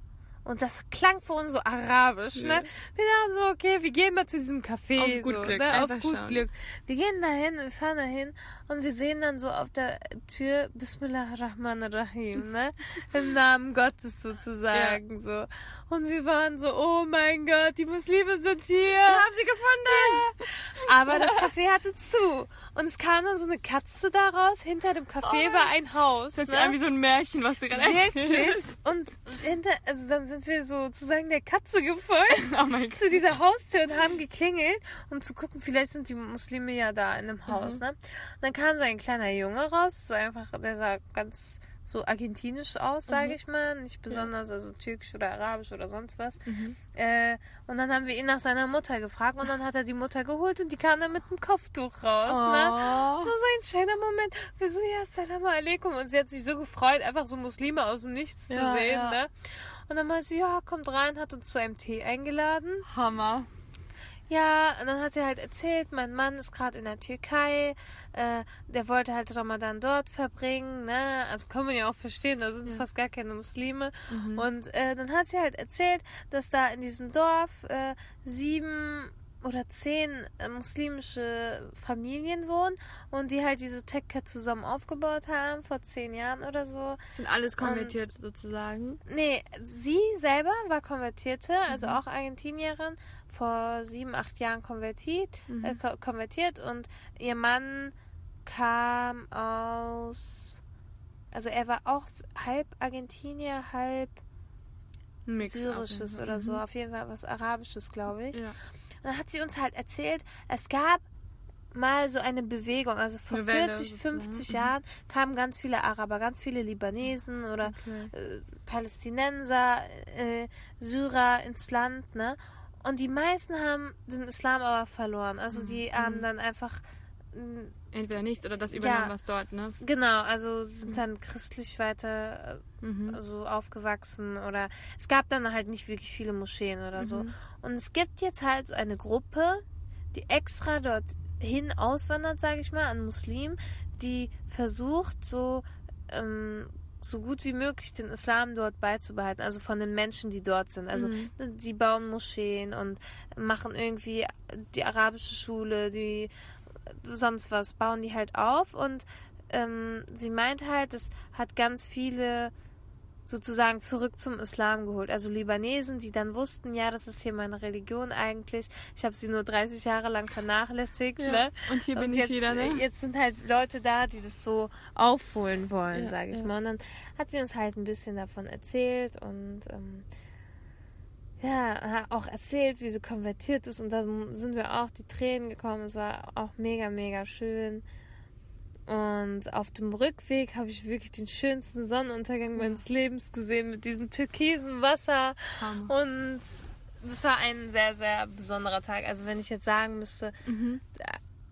Und das klang für uns so arabisch, Ja. ne? Wir dachten so, okay, wir gehen mal zu diesem Café. Auf gut so, Glück, ne? Auf gut schauen. Glück. Wir gehen dahin, wir fahren dahin und wir sehen dann so auf der Tür Bismillahirrahmanirrahim, ne? Im Namen Gottes sozusagen so. Und wir waren so, oh mein Gott, die Muslime sind hier. Wir haben sie gefunden! Aber das Café hatte zu. Und es kam dann so eine Katze daraus. Hinter dem Café war ein Haus. Das hört sich ne? an wie so ein Märchen, was du gerade erzählst. Und hinter, also dann sind wir sozusagen der Katze gefolgt Oh mein Gott. zu dieser Haustür und haben geklingelt, um zu gucken, vielleicht sind die Muslime ja da in dem Haus, Mhm. ne? Und dann kam so ein kleiner Junge raus, so einfach, der sah ganz so argentinisch aus, sage Mhm. ich mal, nicht besonders, also türkisch oder arabisch oder sonst was. Mhm. Äh, und dann haben wir ihn nach seiner Mutter gefragt und dann hat er die Mutter geholt und die kam dann mit dem Kopftuch raus, ne? Oh. So ein schöner Moment. Wir so, ja, Salam alaikum. Und sie hat sich so gefreut, einfach so Muslime aus dem Nichts zu Ja, sehen, ja. ne? Und dann meinte sie, ja, kommt rein, hat uns zu einem Tee eingeladen. Hammer. Ja, und dann hat sie halt erzählt, mein Mann ist gerade in der Türkei, äh, der wollte halt Ramadan dort verbringen, ne? Also kann man ja auch verstehen, da sind fast gar keine Muslime. Und äh, dann hat sie halt erzählt, dass da in diesem Dorf äh, sieben oder zehn äh, muslimische Familien wohnen und die halt diese Tekka zusammen aufgebaut haben vor zehn Jahren oder so. Sind alles konvertiert sozusagen. Nee, sie selber war Konvertierte, also auch Argentinierin, vor sieben, acht Jahren konvertiert, äh, ko- konvertiert und ihr Mann kam aus, also er war auch halb Argentinier, halb Mix Syrisches oder Fall. so, auf jeden Fall was Arabisches, glaube ich. Mhm. Ja. Und dann hat sie uns halt erzählt, es gab mal so eine Bewegung, also vor Welle 40, sozusagen. 50 Mhm. Jahren kamen ganz viele Araber, ganz viele Libanesen oder Okay. äh, Palästinenser, äh, Syrer ins Land, ne? Und die meisten haben den Islam aber verloren. Also die haben dann einfach Entweder nichts oder das übernommen, Ja. was dort, ne? Genau, also sind dann christlich weiter äh, Mhm. so aufgewachsen oder es gab dann halt nicht wirklich viele Moscheen oder so. Mhm. Und es gibt jetzt halt so eine Gruppe, die extra dorthin auswandert, sage ich mal, an Muslimen, die versucht, so ähm, so gut wie möglich den Islam dort beizubehalten, also von den Menschen, die dort sind. Also Mhm. sie bauen Moscheen und machen irgendwie die arabische Schule, die sonst was, bauen die halt auf und ähm, sie meint halt, es hat ganz viele sozusagen zurück zum Islam geholt. Also Libanesen, die dann wussten, ja, das ist hier meine Religion eigentlich. Ich habe sie nur 30 Jahre lang vernachlässigt. Ne? Und hier bin Und ich jetzt, wieder, ne? jetzt sind halt Leute da, die das so aufholen wollen, Ja, sage ich ja. mal. Und dann hat sie uns halt ein bisschen davon erzählt und ähm, ja, auch erzählt, wie sie konvertiert ist. Und dann sind wir auch die Tränen gekommen. Es war auch mega, mega schön. Und auf dem Rückweg habe ich wirklich den schönsten Sonnenuntergang meines Lebens gesehen mit diesem türkisen Wasser. Hammer. Und das war ein sehr, sehr besonderer Tag. Also wenn ich jetzt sagen müsste, Mhm.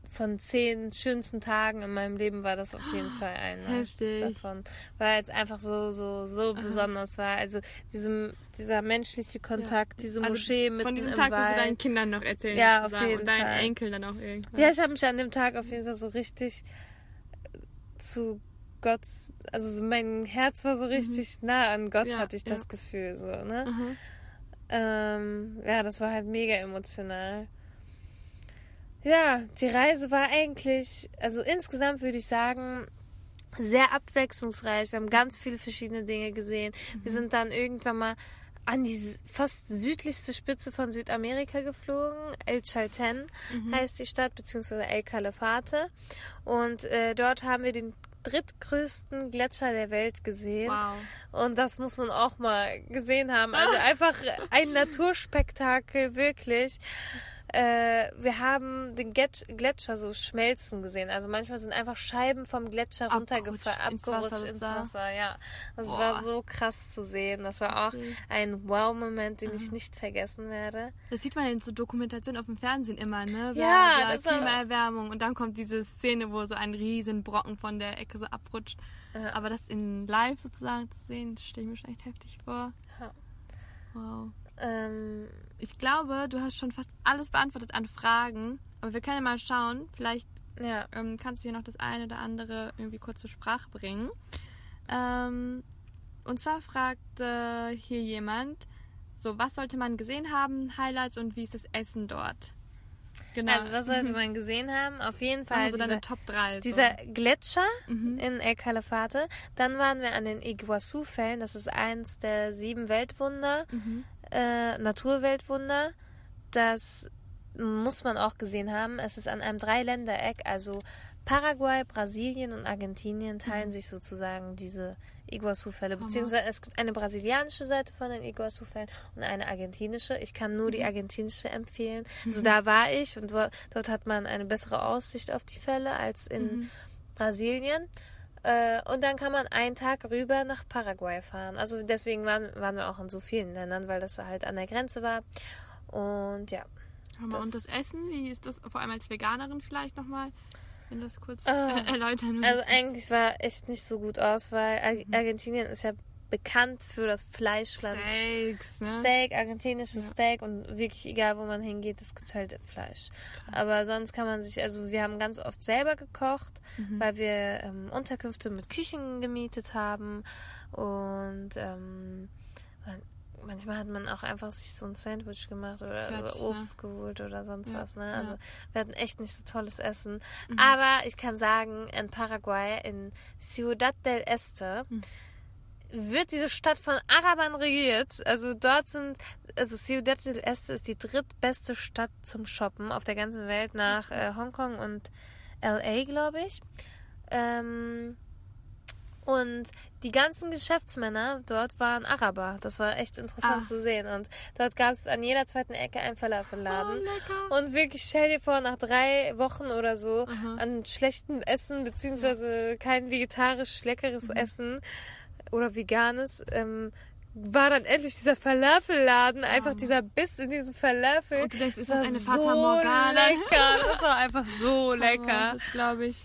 Von zehn schönsten Tagen in meinem Leben war das auf jeden Fall einer Heftig. davon. Weil es einfach so, so, so besonders war. Also diesem, dieser menschliche Kontakt, diese Also Moschee mit Von diesem Tag wirst du Wald. deinen Kindern noch erzählen. Ja, auf jeden Und deinen Fall. Enkeln dann auch irgendwann. Ja, ich habe mich an dem Tag auf jeden Fall so richtig zu Gott, also so mein Herz war so richtig nah an Gott, Mhm. Ja, hatte ich ja. das Gefühl so, ne? Mhm. Ähm, ja, das war halt mega emotional. Ja, die Reise war eigentlich, also insgesamt würde ich sagen, sehr abwechslungsreich. Wir haben ganz viele verschiedene Dinge gesehen. Wir sind dann irgendwann mal an die fast südlichste Spitze von Südamerika geflogen. El Chalten heißt die Stadt, beziehungsweise El Calafate. Und äh, dort haben wir den drittgrößten Gletscher der Welt gesehen. Wow. Und das muss man auch mal gesehen haben. Also einfach ein Naturspektakel, wirklich. Äh, wir haben den Get Gletscher so schmelzen gesehen. Also manchmal sind einfach Scheiben vom Gletscher runtergefallen, Abgerutscht ins Wasser ins. Wasser. Ja, das Boah. war so krass zu sehen. Das war auch Okay. ein Wow-Moment, den ich nicht vergessen werde. Das sieht man in so Dokumentationen auf dem Fernsehen immer, ne? Ja, Wer- wer das Klimaerwärmung und dann kommt diese Szene, wo so ein riesen Brocken von der Ecke so abrutscht. Ja. Aber das in live sozusagen zu sehen, stelle ich mir schon echt heftig vor. Ja. Wow. Ähm, Ich glaube, du hast schon fast alles beantwortet an Fragen. Aber wir können ja mal schauen. Vielleicht ja, ähm, kannst du hier noch das eine oder andere irgendwie kurz zur Sprache bringen. Ähm, und zwar fragte hier jemand, so was sollte man gesehen haben, Highlights und wie ist das Essen dort? Genau. also was sollte man gesehen haben? Auf jeden Fall also deine dieser, Top 3. dieser Gletscher Mhm. in El Calafate. Dann waren wir an den Iguazu-Fällen. Das ist eins der sieben Weltwunder, Mhm. Äh, Naturweltwunder. Das muss man auch gesehen haben. Es ist an einem Dreiländereck, also Paraguay, Brasilien und Argentinien teilen sich sozusagen diese Iguazu-Fälle. Beziehungsweise es gibt eine brasilianische Seite von den Iguazu-Fällen und eine argentinische. Ich kann nur die argentinische empfehlen. Also da war ich und dort, dort hat man eine bessere Aussicht auf die Fälle als in Brasilien. Äh, und dann kann man einen Tag rüber nach Paraguay fahren. Also deswegen waren, waren wir auch in so vielen Ländern, weil das halt an der Grenze war. Und ja. Hammer. Und das- das Essen, wie ist das vor allem als Veganerin vielleicht nochmal, wenn du das kurz äh, erläutern Also willst? eigentlich war echt nicht so gut aus, weil Ar Argentinien ist ja bekannt für das Fleischland. Steaks, ne? Steak, argentinisches Steak und wirklich egal, wo man hingeht, es gibt halt Fleisch. Aber sonst kann man sich, also wir haben ganz oft selber gekocht, Mhm. weil wir ähm, Unterkünfte mit Küchen gemietet haben und ähm, man- manchmal hat man auch einfach sich so ein Sandwich gemacht oder, Fertig, oder Obst geholt oder sonst Ja, was. Ne? ja. Also wir hatten echt nicht so tolles Essen. Mhm. Aber ich kann sagen, in Paraguay, in Ciudad del Este, Mhm. Wird diese Stadt von Arabern regiert. Also dort sind, also Ciudad del Este ist die drittbeste Stadt zum Shoppen auf der ganzen Welt nach äh, Hongkong und LA, glaube ich. Ähm, und die ganzen Geschäftsmänner dort waren Araber. Das war echt interessant Ah. zu sehen. Und dort gab es an jeder zweiten Ecke einen Oh, Falafelladen. lecker. Und wirklich, stell dir vor, nach drei Wochen oder so Aha. an schlechtem Essen, beziehungsweise kein vegetarisch leckeres Mhm. Essen oder veganes, ähm, war dann endlich dieser Falafelladen, einfach dieser Biss in diesem Falafel. Und du denkst, ist das eine so Fata Morgana? lecker. Das war einfach so lecker. Das glaube ich.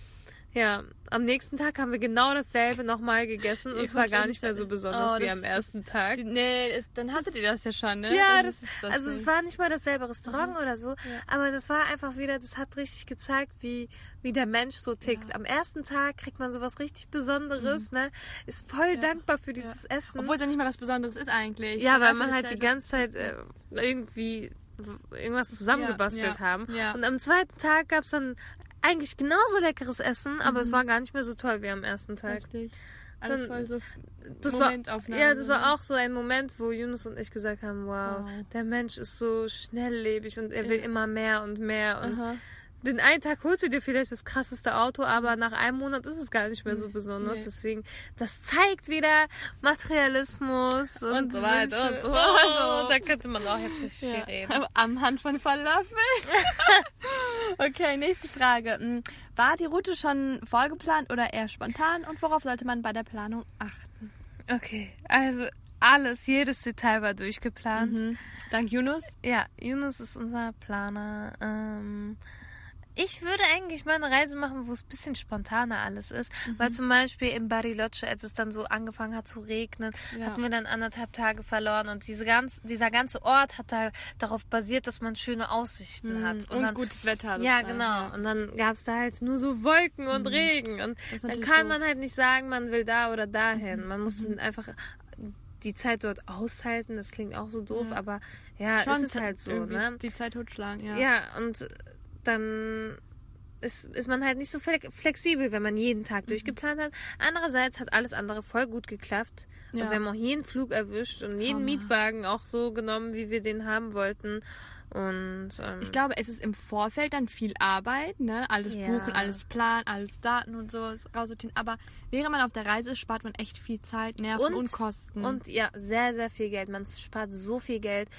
Ja, am nächsten Tag haben wir genau dasselbe nochmal gegessen und es war gar nicht mehr so besonders Oh, wie am ersten Tag. Nee, ist, dann hattet ihr das ja schon, ne? Ja, das, das also nicht. es war nicht mal dasselbe Restaurant oder so, aber das war einfach wieder, das hat richtig gezeigt, wie, wie der Mensch so tickt. Am ersten Tag kriegt man sowas richtig Besonderes, ne? Ist voll dankbar für dieses Essen. Obwohl es ja nicht mal was Besonderes ist eigentlich. ja, weil man halt ja die ganze Zeit äh, irgendwie irgendwas zusammengebastelt ja, haben. ja. Und am zweiten Tag gab es dann eigentlich genauso leckeres Essen, aber Mhm. es war gar nicht mehr so toll wie am ersten Tag. Richtig. Alles Dann- so Das war, Momentaufnahmen. ja, das war auch so ein Moment, wo Yunus und ich gesagt haben, wow, Wow. der Mensch ist so schnelllebig und er will Ja. immer mehr und mehr. Und Aha. Den einen Tag holst du dir vielleicht das krasseste Auto, aber nach einem Monat ist es gar nicht mehr so besonders. Nee. Deswegen, das zeigt wieder Materialismus und, Und so weiter und so Oh, weiter. da könnte man auch jetzt nicht viel Ja. reden. Am Hand von Falafel. okay, nächste Frage. Hm, War die Route schon vorgeplant oder eher spontan und worauf sollte man bei der Planung achten? Okay, also alles, jedes Detail war durchgeplant. Mhm. Dank Yunus. Ja, Yunus ist unser Planer. Ähm, ich würde eigentlich mal eine Reise machen, wo es ein bisschen spontaner alles ist. Mhm. Weil zum Beispiel in Bariloche, als es dann so angefangen hat zu regnen, Ja. hatten wir dann anderthalb Tage verloren. Und diese ganz, dieser ganze Ort hat da darauf basiert, dass man schöne Aussichten hat. Und, dann, gutes Wetter. ja, genau. Und dann gab es da halt nur so Wolken und Regen. Und Mhm. Das ist dann kann doof. Mhm. man halt nicht sagen, man will da oder dahin. Man muss dann einfach die Zeit dort aushalten. Das klingt auch so doof, Ja. aber ja, Schon es ist halt so, ne? Die Zeit totschlagen, ja. Ja, und dann ist, ist man halt nicht so fle- flexibel, wenn man jeden Mhm. Tag durchgeplant hat. Andererseits hat alles andere voll gut geklappt. Ja. Und wir haben auch jeden Flug erwischt und jeden. Mietwagen auch so genommen, wie wir den haben wollten. Und ähm, Ich glaube, es ist im Vorfeld dann viel Arbeit, ne? Alles Ja. buchen, alles planen, alles Daten und so raussortieren. Aber während man auf der Reise ist, spart man echt viel Zeit, Nerven und, Und- Kosten. Und ja, sehr, sehr viel Geld. Man spart so viel Geld,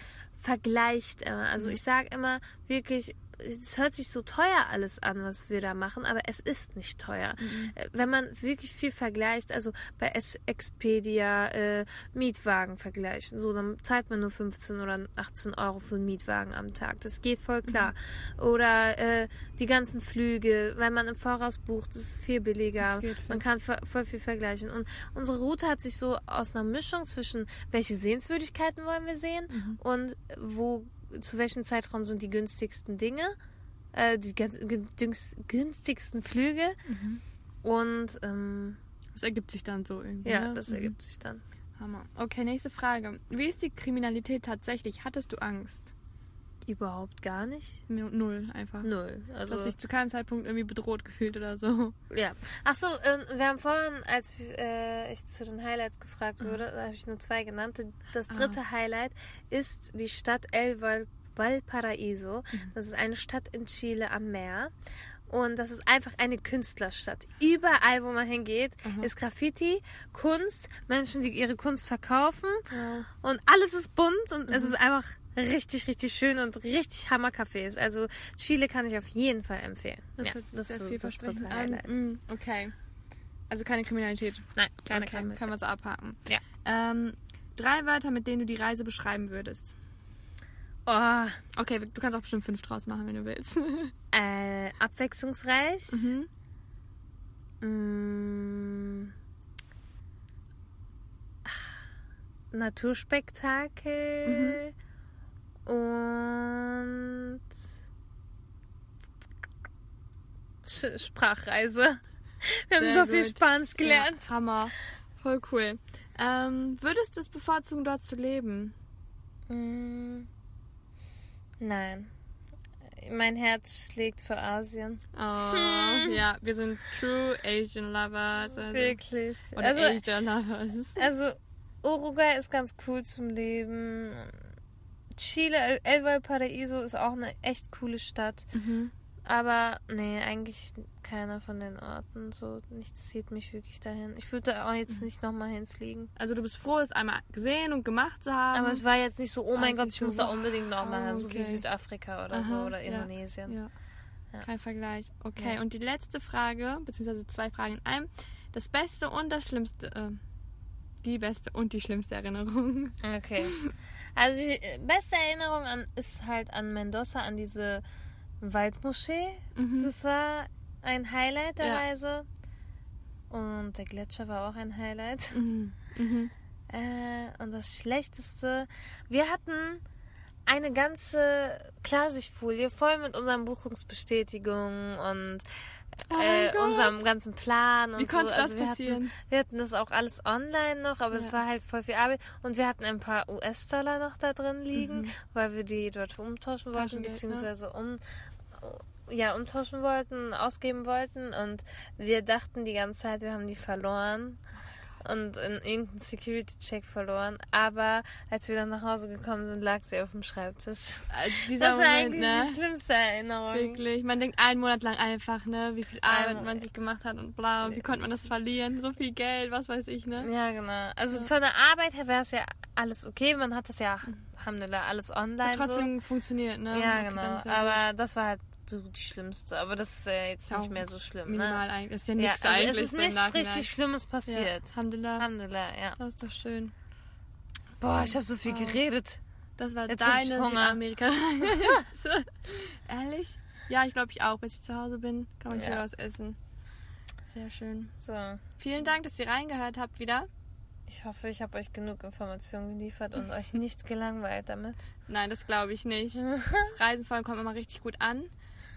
vergleicht immer. Also Mhm. ich sage immer wirklich, es hört sich so teuer alles an, was wir da machen, aber es ist nicht teuer. Mhm. Äh, Wenn man wirklich viel vergleicht, also bei Expedia äh, Mietwagen vergleichen, so dann zahlt man nur 15 oder 18 Euro für einen Mietwagen am Tag. Das geht voll klar. Mhm. Oder äh, die ganzen Flüge, wenn man im Voraus bucht, das ist viel billiger. Man kann voll viel vergleichen. Und unsere Route hat sich so aus einer Mischung zwischen welche Sehenswürdigkeiten wollen wir sehen Mhm. und wo zu welchem Zeitraum sind die günstigsten Dinge, äh, die günstigsten Flüge. Mhm. Und ähm, das ergibt sich dann so irgendwie. ja, ne? das Mhm. ergibt sich dann. Hammer. Okay, nächste Frage. Wie ist die Kriminalität tatsächlich? Hattest du Angst? Überhaupt gar nicht. Nu- Null, einfach. Null. Also hast dich zu keinem Zeitpunkt irgendwie bedroht gefühlt oder so. Ja. Ach so, äh, wir haben vorhin, als äh, ich zu den Highlights gefragt wurde, da habe ich nur zwei genannt. Das Ah. dritte Highlight ist die Stadt El Val Valparaíso. Das ist eine Stadt in Chile am Meer. Und das ist einfach eine Künstlerstadt. Überall, wo man hingeht, ist Graffiti, Kunst, Menschen, die ihre Kunst verkaufen. Und alles ist bunt und es ist einfach richtig, richtig schön und richtig Hammer Cafés. Also Chile kann ich auf jeden Fall empfehlen. Das ja, hört sich das sehr ist viel das dritte versprechen Highlight. an. Mm, okay. Also keine Kriminalität. Nein, keine okay, Kriminalität. können wir so abhaken. Ja. Ähm, drei Wörter, mit denen du die Reise beschreiben würdest. Oh, Okay, du kannst auch bestimmt fünf draus machen, wenn du willst. äh, abwechslungsreich. mhm. Mm. Ach, Naturspektakel. Und Sch Sprachreise. Wir haben Sehr so viel gut. Spanisch gelernt. Ja, Hammer. Voll cool. Ähm, würdest du es bevorzugen, dort zu leben? Mm. Nein. Mein Herz schlägt für Asien. Oh, ja, wir sind True Asian Lovers. Also, Wirklich. Oder Also, Asian Lovers. Also, Uruguay ist ganz cool zum Leben. Chile, El, Valparaíso ist auch eine echt coole Stadt. Mhm. Aber nee, eigentlich keiner von den Orten. So, nichts zieht mich wirklich dahin. Ich würde da auch jetzt Mhm. nicht nochmal hinfliegen. Also du bist froh, es einmal gesehen und gemacht zu haben. Aber es war jetzt nicht so, oh mein Gott, ich so, muss da unbedingt nochmal hin. So wie okay. Südafrika oder so Aha, oder ja, Indonesien. Ja. Ja. Kein Vergleich. Okay, und die letzte Frage, beziehungsweise zwei Fragen in einem. Das Beste und das Schlimmste. Äh, die beste und die schlimmste Erinnerung. Okay. Also die äh, beste Erinnerung an, ist halt an Mendoza, an diese Waldmoschee. Mhm. Das war ein Highlight der Ja. Reise. Und der Gletscher war auch ein Highlight. Mhm. Äh, und das Schlechteste, wir hatten eine ganze Klarsichtfolie voll mit unseren Buchungsbestätigungen und Oh äh, unserem ganzen Plan und Wie so. konnte das also wir passieren? Hatten, wir hatten das auch alles online noch, aber es Ja. war halt voll viel Arbeit. Und wir hatten ein paar US-Dollar noch da drin liegen, weil wir die dort umtauschen wollten, Mhm. Ne? beziehungsweise um ja, umtauschen wollten, ausgeben wollten und wir dachten die ganze Zeit, wir haben die verloren und in irgendeinen Security-Check verloren. Aber als wir dann nach Hause gekommen sind, lag sie auf dem Schreibtisch. Äh, Dieser Das war Moment, eigentlich ne? die schlimmste Erinnerung. Wirklich. Man denkt einen Monat lang einfach, ne, wie viel Arbeit man sich gemacht hat und bla, und wie konnte man das verlieren? So viel Geld, was weiß ich, ne? Ja, genau. Also von der Arbeit her wäre es ja alles okay. Man hat das ja, Alhamdulillah, alles online Hat trotzdem funktioniert, so. ne? Ja, genau. ja Aber das war halt so die schlimmste. Aber das ist ja jetzt Ja, nicht mehr so schlimm, minimal ne? eigentlich. Ist ja Ja, nichts also eigentlich es ist nichts Nachhinein. richtig Schlimmes Ja, passiert. Alhamdulillah. Alhamdulillah, ja. Das ist doch schön. Boah, ich habe so viel geredet. Das war Jetzt ich deine Hunger. Südamerika. Ehrlich? Ja, ich glaube ich auch. Bis ich zu Hause bin, kann man Ja. was essen. Sehr schön. So, Vielen Dank, dass ihr reingehört habt wieder. ich hoffe, ich habe euch genug Informationen geliefert und euch nicht gelangweilt damit. Nein, das glaube ich nicht. Reisenfolgen kommen immer richtig gut an.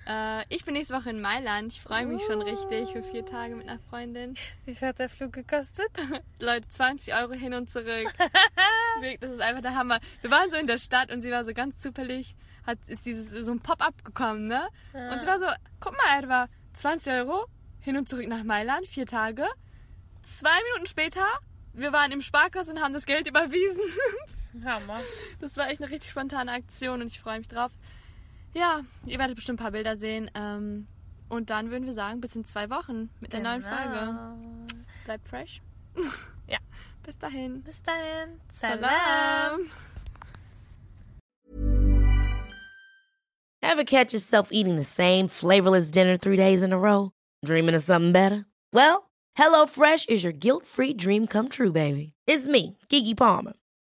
Äh, ich bin nächste Woche in Mailand. Ich freue mich schon richtig für vier Tage mit einer Freundin. Wie viel hat der Flug gekostet? Leute, 20 Euro hin und zurück. Das ist einfach der Hammer. Wir waren so in der Stadt und sie war so ganz zufällig, hat, ist dieses so ein Pop-up gekommen, ne? Und sie war so, guck mal, war 20 Euro hin und zurück nach Mailand, vier Tage. Zwei Minuten später, wir waren im Sparkasse und haben das Geld überwiesen. Hammer. Das war echt eine richtig spontane Aktion und ich freue mich drauf. Ja, ihr werdet bestimmt ein paar Bilder sehen. Ähm, und dann würden wir sagen, bis in zwei Wochen mit der neuen Folge. Genau. Bleibt fresh. Ja. Bis dahin. Bis dahin. Salam. Salam. Ever catch yourself eating the same flavorless dinner three days in a row? Dreaming of something better? Well, HelloFresh is your guilt-free dream come true, baby. It's me, Kiki Palmer.